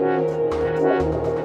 Música